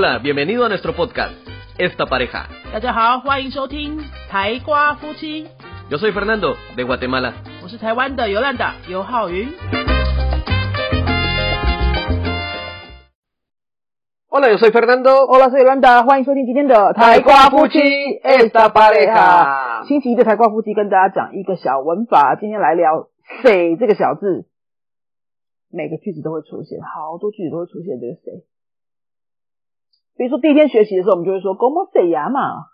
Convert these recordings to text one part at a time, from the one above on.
Hola, bienvenido a nuestro podcast, Esta Pareja. 大家好，欢迎收听台瓜夫妻， Yo soy Fernando, de Guatemala. 我是台湾的游览达尤浩云。 Hola, yo soy Fernando. Hola，是 Yolanda，欢迎收听今天的台瓜夫妻 Esta Pareja 星期一的台瓜夫妻跟大家讲一个小文法，今天来聊“谁”这个小字，每个句子都会出现，好多句子都会出现这个“谁”。 比如说第一天学习的时候，我们就会说 “cómo se llama”。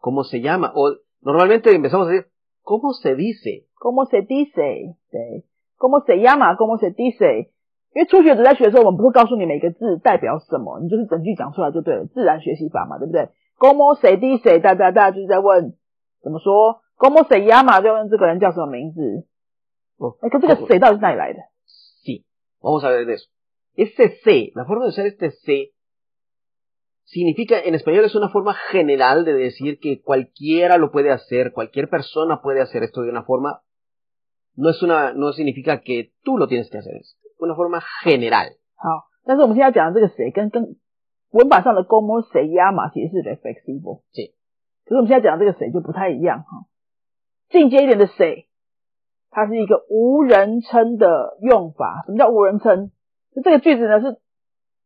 ¿Cómo se llama? O normalmente empezamos a decir, ¿cómo se dice? ¿Cómo se dice？对，¿Cómo se llama？¿Cómo se dice？因为初学者在学的时候，我们不会告诉你每个字代表什么，你就是整句讲出来就对了，自然学习法嘛，对不对？¿Cómo se dice？大家大家就是在问怎么说，¿Cómo se llama？就问这个人叫什么名字。哦哎，可这个谁到底是哪里来的？Sí, vamos a ver de eso. Este se, la forma de usar este se, significa, en español es una forma general de decir que cualquiera lo puede hacer, cualquier persona puede hacer esto de una forma, no es una, no significa que tú lo tienes que hacer, es una forma general. 好，但是我们现在讲的这个谁跟跟文法上的 ¿Cómo se llama？其实是 reflexivo。是可是我们现在讲的这个谁就不太一样哈。进阶一点的谁，它是一个无人称的用法。什么叫无人称？就这个句子呢是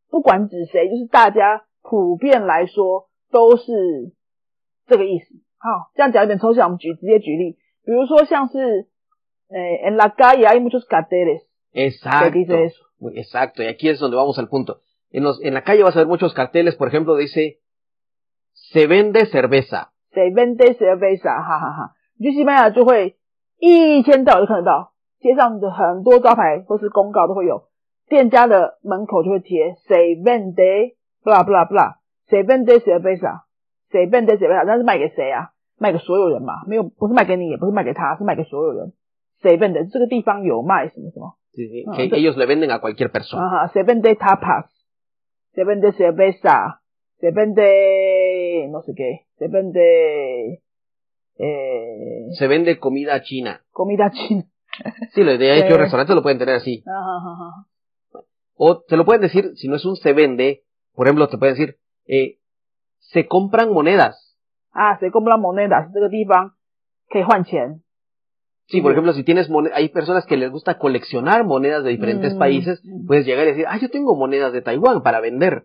不管指谁，就是大家 普遍来说都是这个意思。好，这样讲有点抽象，我们举直接举例，比如说像是呃，en la calle hay muchos carteles，Exacto. dice eso? Muy- Exacto, y aquí es donde vamos al punto. En, los, en la calle vas a ver muchos carteles, por ejemplo, dice, se vende cerveza. se vende cerveza，哈哈哈。你去西班牙就会一天到晚就看得到，街上的很多招牌或是公告都会有，店家的门口就会贴 se vende blah blah blah，se vende cerveza，se vende cerveza，那是卖给谁啊？卖给所有人嘛，没有不是卖给你，也不是卖给他，是卖给所有人。se vende 这个地方有卖什么什么， Sí, sí, Ah, que ok. ellos le venden a cualquier persona. 啊哈，se vende tapas，se vende cerveza，se vende no sé qué，se vende eh Se vende comida china. comida china。 Sí, lo de hecho, Sí. restaurantes lo pueden tener así. 啊哈哈哈， O te lo pueden decir, si no es un se vende, por ejemplo, te pueden decir, eh, se compran monedas. 啊，谁 compra monedas 这个地方可以换钱， Sí, por Ujú. ejemplo, si tienes monedas, hay personas que les gusta coleccionar monedas de diferentes Mm, países, mm. puedes llegar y decir, ah, yo tengo monedas de Taiwán para vender.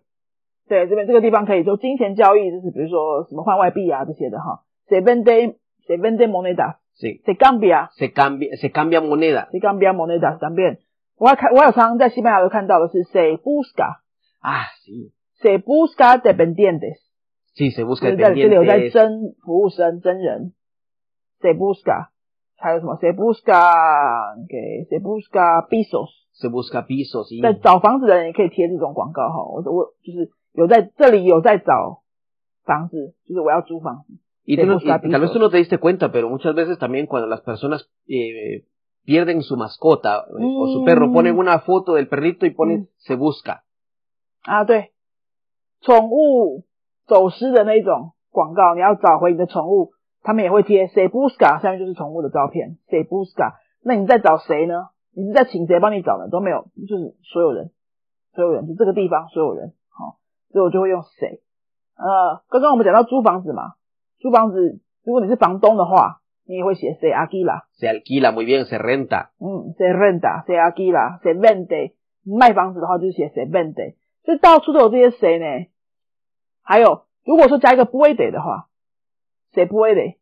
对，这边这个地方可以做金钱交易，就是比如说什么换外币啊这些的哈。谁 vende 谁 vende monedas， Sí, 谁 cambia se cambia, se cambia moneda. 谁 cambia monedas también。我还看，我有常常在西班牙都看到的是谁 busca， Ah, sí. 谁 busca dependientes， Sí, se 就 busca 是在这里有在 dependientes. 征服务生真人，谁 busca，还有什么谁 busca 给谁 busca pisos。 Se busca pisos y 在找房子的人也可以贴这种广告哈。我我就是有在这里有在找房子，就是我要租房子。 Y, Se tú no- busca y tal vez pisos. tú no te diste cuenta, pero muchas veces también cuando las personas eh, pierden su mascota eh, o su perro, Mm. ponen una foto del perrito y ponen Mm. se busca. 啊，对， 宠物走失的那种广告，你要找回你的宠物，他们也会贴 “se busca”，下面就是宠物的照片 “se busca”。那你在找谁呢？你是在请谁帮你找呢？都没有，就是所有人，所有人，就这个地方所有人。好、所以我就会用谁。呃，刚刚我们讲到租房子嘛，租房子，如果你是房东的话，你也会写 “se alquila”。Se alquila muy bien, se renta. 嗯，se renta, se alquila, se vende。卖房子的话就是写 se vende，所以到处都有这些谁呢？还有，如果说加一个 puede 的话，se puede，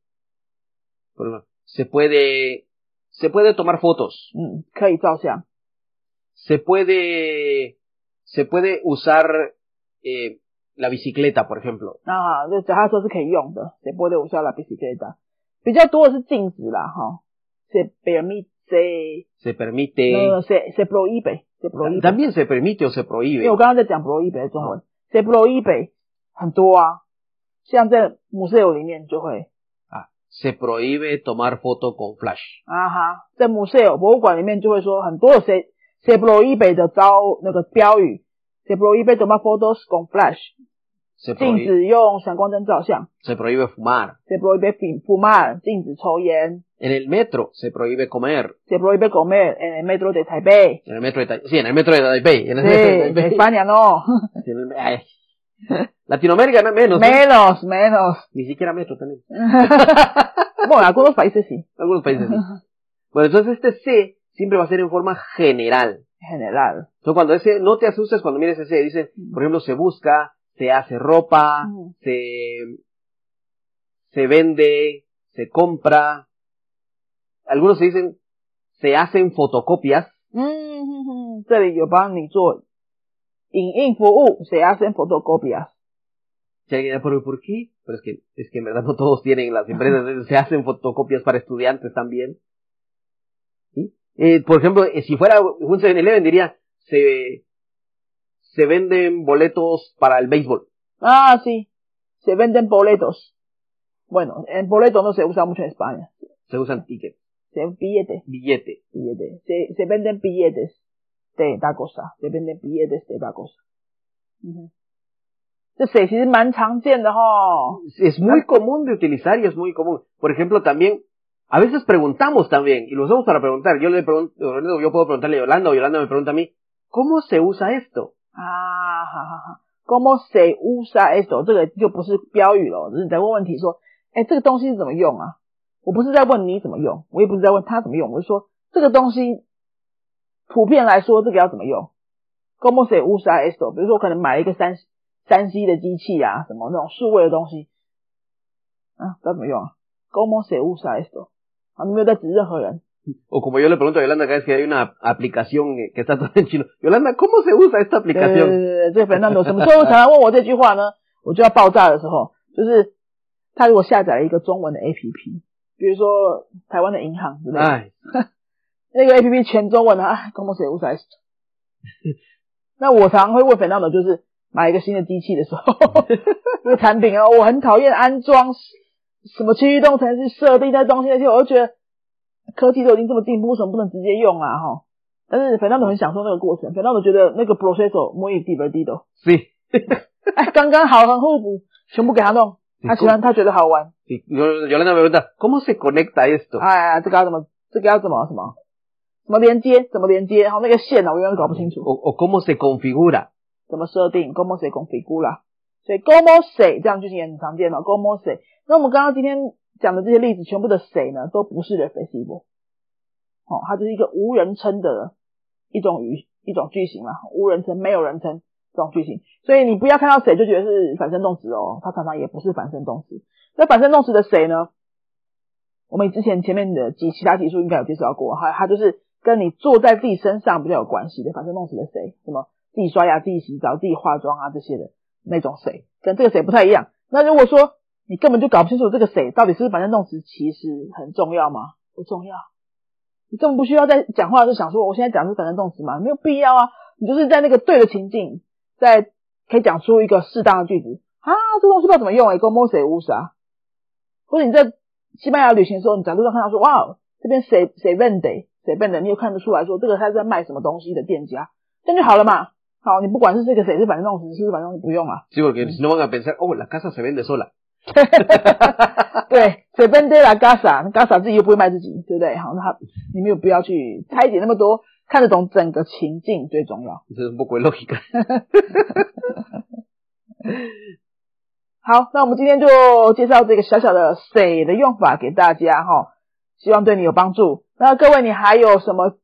Por ejemplo, Se puede, se puede tomar fotos. 嗯，可以照相。 Se puede, se puede usar eh, la bicicleta, por ejemplo. 啊，这脚踏车是可以用的，se puede usar la bicicleta。比较多的是禁止啦，哈，se permite, se Se permite. no, se se prohíbe, se prohíbe。 También se permite o se 因 prohíbe. 为我刚刚在讲 prohíbe 的中文，se prohíbe 很多啊，像在 museo 里面就会。 Ah, se prohíbe tomar foto con flash. 啊哈，在 museo 博物馆里面就会说很多有 se se prohíbe 的招那个标语，se prohíbe tomar fotos con flash， Se 禁 prohíbe, 止用闪光灯照相 se prohíbe fumar. ，se prohíbe fum- fumar，禁止抽烟 En el metro se prohíbe comer. ，se prohíbe comer en el metro de Taipei， En el metro de Tai- sí, en el metro de Taipei. En el metro de 对， Taipei. 北巴年哦， En el- ay, Latinoamérica no- menos. ¿eh? menos, menos. Ni siquiera metro tenemos. bueno, algunos países sí. Algunos países sí. Bueno, entonces este C siempre va a ser en forma general. En general. Entonces cuando ese, no te asustes cuando mires ese, dicen, por ejemplo, se busca, se hace ropa, se, se vende, se compra. Algunos se dicen, se hacen fotocopias. Mm-hmm. Uh -huh. se hacen fotocopias. ¿Pero por qué? Pero es que, es que en verdad no todos tienen las empresas, uh se hacen fotocopias para estudiantes también. ¿Sí? Eh, por ejemplo, eh, si fuera un 7-Eleven diría, se, se venden boletos para el béisbol. Ah, sí. Se venden boletos. Bueno, el boleto no se usa mucho en España. Se usan tickets. Se billete. Billete. Billete. Se, venden billetes de tal cosa. Se venden billetes de tal cosa. Uh. Es muy común de utilizar y es muy común. Por ejemplo, también, a veces preguntamos también, y lo usamos para preguntar. Yo le pregunto, yo puedo preguntarle a Yolanda o Yolanda me pregunta a mí, ¿cómo se usa esto? 啊，好好好，como se usa esto？这个就不是标语了，只是你在问问题说，哎，这个东西是怎么用啊？我不是在问你怎么用，我也不是在问他怎么用，我是说这个东西普遍来说，这个要怎么用？como se usa esto？比如说，我可能买一个三三 C 的机器啊，什么那种数位的东西，啊，要怎么用啊？como se usa esto？啊，你没有在指任何人，O como yo le pregunto a Yolanda cada vez que hay una aplicación eh, que está toda en chino. Yolanda, ¿cómo se usa esta 对对对 aplicación? 对，这 Fernando 什么时候常常问我这句话呢？我就要爆炸的时候，就是他如果下载了一个中文的 APP，比如说台湾的银行之类那个 APP 全中文的，哎，como se usa esto？那我常常会问 Fernando，就是买一个新的机器的时候，这个产品啊，我很讨厌安装什么区域动程式设定那东西那些，我就觉得科技都已经这么进步，为什么不能直接用啊？哈，但是反正都很享受那个过程，反正我觉得那个 processor muy divertido。是，哎，刚刚好，很互补，全部给他弄，他喜欢，他觉得好玩。有有人在问，cómo se conecta esto？哎，这个要怎么，这个要怎么什么，怎么连接，怎么连接？然后那个线呢、啊，我永远搞不清楚。哦 cómo se configura？怎么设定？cómo se configura？所以 cómo se 这样就是也很常见的 cómo se。那我们刚刚今天讲的这些例子，全部的谁呢，都不是 reflexivo，哦，它就是一个无人称的一种语一种句型嘛，无人称、没有人称这种句型，所以你不要看到谁就觉得是反身动词哦，它常常也不是反身动词。那反身动词的谁呢？我们之前前面的几其他题数应该有介绍过，它它就是跟你坐在自己身上比较有关系的反身动词的谁，什么自己刷牙、自己洗澡、自己化妆啊这些的那种谁，跟这个谁不太一样。那如果说你根本就搞不清楚这个谁到底是不是反身动词，其实很重要吗？不重要。你根本不需要在讲话就想说我现在讲的是反身动词吗？没有必要啊。你就是在那个对的情境，在可以讲出一个适当的句子啊，这东西不知道怎么用诶、欸、，como se usa。或者你在西班牙旅行的时候，你在路上看到说哇，这边谁谁 vende 谁 vende，你有看得出来说这个他在卖什么东西的店家，这样就好了嘛。好，你不管是这个谁是反身动词，是不是反身动词不用啊。Sí, porque si no van a pensar, oh, la casa se vende sola. 对，谁 vende la casa，casa 自己又不会卖自己，对不对？好，那他你没有必要去拆解那么多，看得懂整个情境最重要。Es un poco de lógica. 好，那我们今天就介绍这个小小的“谁”的用法给大家哈，希望对你有帮助。那各位，你还有什么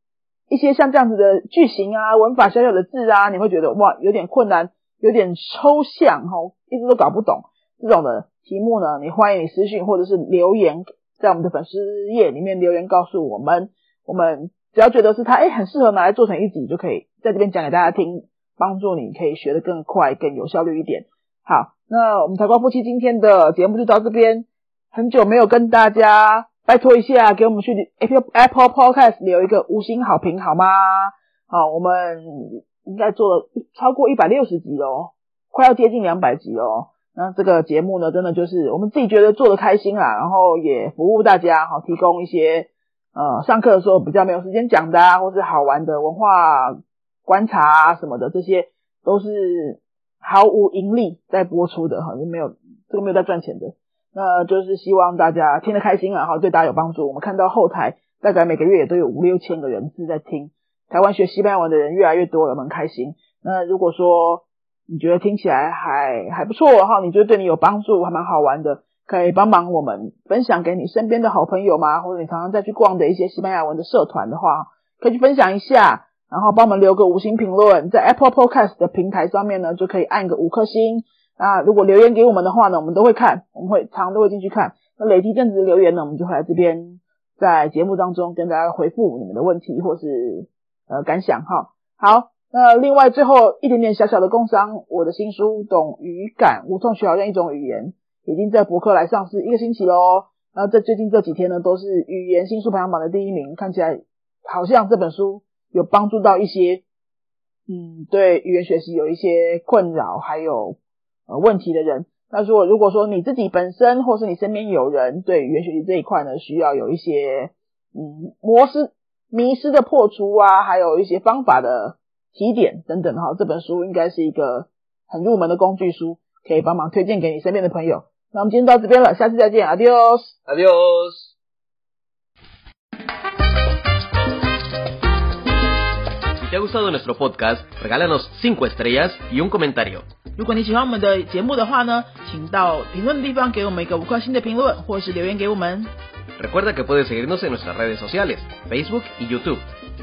一些像这样子的句型啊、文法小小的字啊，你会觉得哇有点困难、有点抽象哈，一直都搞不懂这种的题目呢？你欢迎你私信或者是留言，在我们的粉丝页里面留言告诉我们。我们只要觉得是它哎很适合拿来做成一集，就可以在这边讲给大家听，帮助你可以学得更快、更有效率一点。好，那我们台光夫妻今天的节目就到这边。很久没有跟大家拜托一下，给我们去 Apple Apple Podcast 留一个五星好评好吗？好，我们应该做了超过一百六十集哦，快要接近两百集哦。那这个节目呢，真的就是我们自己觉得做的开心啦，然后也服务大家，好提供一些呃上课的时候比较没有时间讲的啊，或是好玩的文化观察啊什么的，这些都是毫无盈利在播出的哈，就没有这个没有在赚钱的。那就是希望大家听得开心啊，哈，对大家有帮助。我们看到后台大概每个月也都有五六千个人次在听，台湾学西班牙文的人越来越多了，我们很开心。那如果说你觉得听起来还还不错哈，你觉得对你有帮助，还蛮好玩的，可以帮忙我们分享给你身边的好朋友吗？或者你常常再去逛的一些西班牙文的社团的话，可以去分享一下，然后帮我们留个五星评论，在 Apple Podcast 的平台上面呢，就可以按个五颗星。那如果留言给我们的话呢，我们都会看，我们会常都会进去看。那累积阵子的留言呢，我们就会来这边在节目当中跟大家回复你们的问题或是呃感想哈。好。那另外最后一点点小小的工商，我的新书《懂语感：无痛学好任一种语言》已经在博客来上市一个星期喽。然后在最近这几天呢，都是语言新书排行榜的第一名，看起来好像这本书有帮助到一些，嗯，对语言学习有一些困扰还有呃问题的人。那如果如果说你自己本身或是你身边有人对语言学习这一块呢，需要有一些嗯模式迷失的破除啊，还有一些方法的。起点等等哈，这本书应该是一个很入门的工具书，可以帮忙推荐给你身边的朋友。那我们今天到这边了，下次再见，Adios，Adios。Si te ha gustado nuestro podcast, regálanos cinco estrellas y un comentario。如果你喜欢我们的节目的话呢，请到评论的地方给我们一个五颗星的评论，或是留言给我们。Recuerda que puedes seguirnos en nuestras redes sociales, Facebook y YouTube。